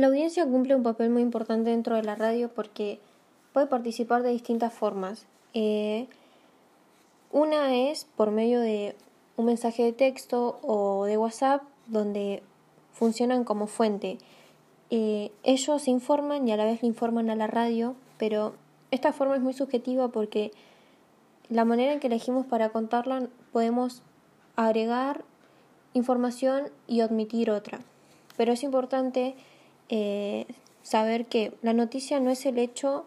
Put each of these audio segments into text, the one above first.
La audiencia cumple un papel muy importante dentro de la radio porque puede participar de distintas formas. Eh, una es por medio de un mensaje de texto o de WhatsApp donde funcionan como fuente. Eh, ellos informan y a la vez le informan a la radio, pero esta forma es muy subjetiva porque la manera en que elegimos para contarla podemos agregar información y omitir otra. Pero es importante eh, saber que la noticia no es el hecho,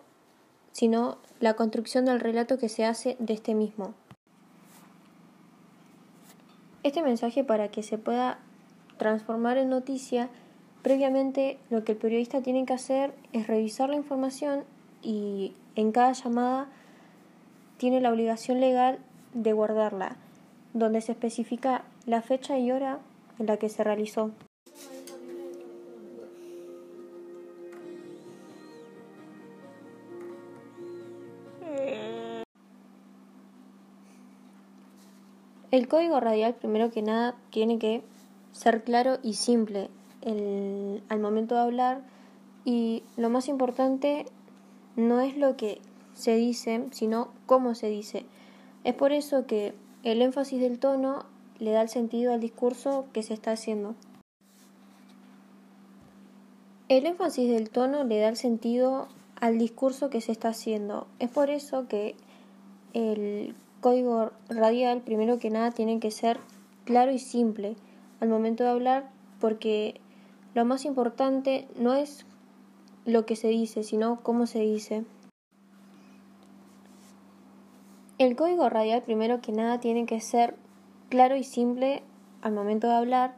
sino la construcción del relato que se hace de este mismo. Este mensaje para que se pueda transformar en noticia, previamente lo que el periodista tiene que hacer es revisar la información y en cada llamada tiene la obligación legal de guardarla, donde se especifica la fecha y hora en la que se realizó. El código radial, primero que nada, tiene que ser claro y simple al momento de hablar y lo más importante no es lo que se dice, sino cómo se dice. Es por eso que el énfasis del tono le da el sentido al discurso que se está haciendo. El énfasis del tono le da el sentido al discurso que se está haciendo. Es por eso que el código radial, primero que nada, tiene que ser claro y simple al momento de hablar, porque lo más importante no es lo que se dice, sino cómo se dice. El código radial, primero que nada, tiene que ser claro y simple al momento de hablar,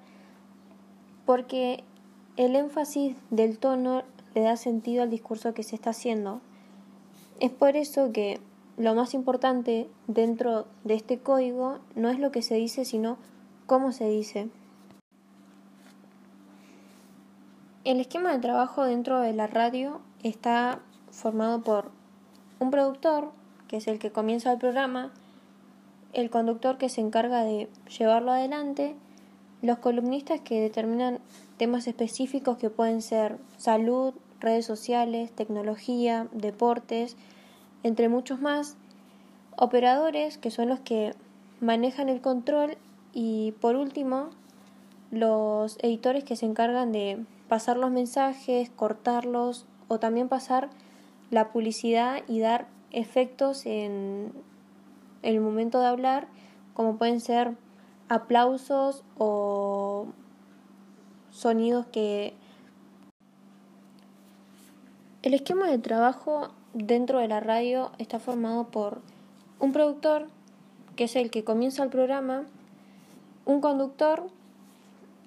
porque el énfasis del tono le da sentido al discurso que se está haciendo. Es por eso que lo más importante dentro de este código no es lo que se dice, sino cómo se dice. El esquema de trabajo dentro de la radio está formado por un productor, que es el que comienza el programa, el conductor que se encarga de llevarlo adelante, los columnistas que determinan temas específicos que pueden ser salud, redes sociales, tecnología, deportes, entre muchos más, operadores que son los que manejan el control y por último los editores que se encargan de pasar los mensajes, cortarlos o también pasar la publicidad y dar efectos en el momento de hablar como pueden ser aplausos o sonidos que el esquema de trabajo dentro de la radio está formado por un productor, que es el que comienza el programa, un conductor,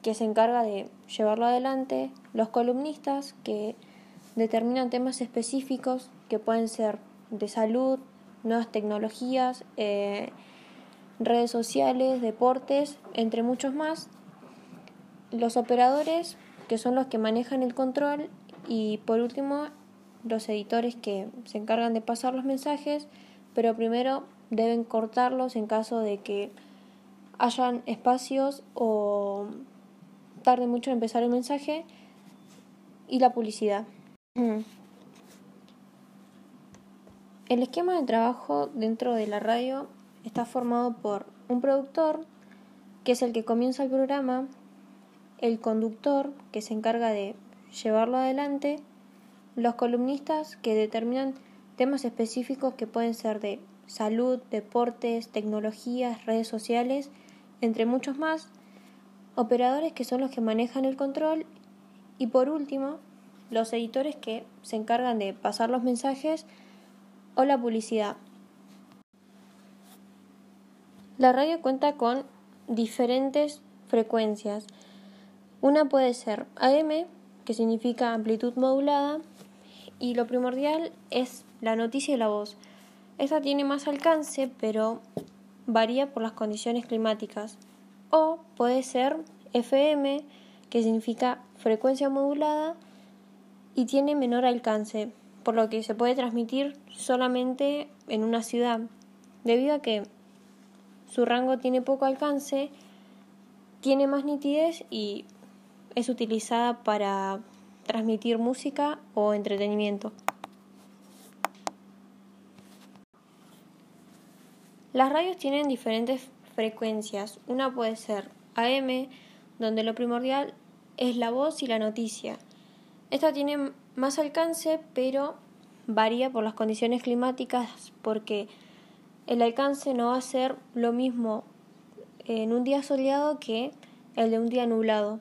que se encarga de llevarlo adelante, los columnistas, que determinan temas específicos, que pueden ser de salud, nuevas tecnologías, eh, redes sociales, deportes, entre muchos más. Los operadores, que son los que manejan el control, y por último los editores que se encargan de pasar los mensajes, pero primero deben cortarlos en caso de que hayan espacios o tarde mucho en empezar el mensaje y la publicidad. El esquema de trabajo dentro de la radio está formado por un productor, que es el que comienza el programa, el conductor, que se encarga de llevarlo adelante, los columnistas que determinan temas específicos que pueden ser de salud, deportes, tecnologías, redes sociales, entre muchos más, operadores que son los que manejan el control y por último, los editores que se encargan de pasar los mensajes o la publicidad. La radio cuenta con diferentes frecuencias. Una puede ser AM, que significa amplitud modulada, y lo primordial es la noticia y la voz. Esta tiene más alcance, pero varía por las condiciones climáticas. O puede ser FM, que significa frecuencia modulada y tiene menor alcance, por lo que se puede transmitir solamente en una ciudad. Debido a que su rango tiene poco alcance, tiene más nitidez y es utilizada para transmitir música o entretenimiento. Las radios tienen diferentes frecuencias. Una puede ser AM, donde lo primordial es la voz y la noticia. Esta tiene más alcance, pero varía por las condiciones climáticas porque el alcance no va a ser lo mismo en un día soleado que el de un día nublado.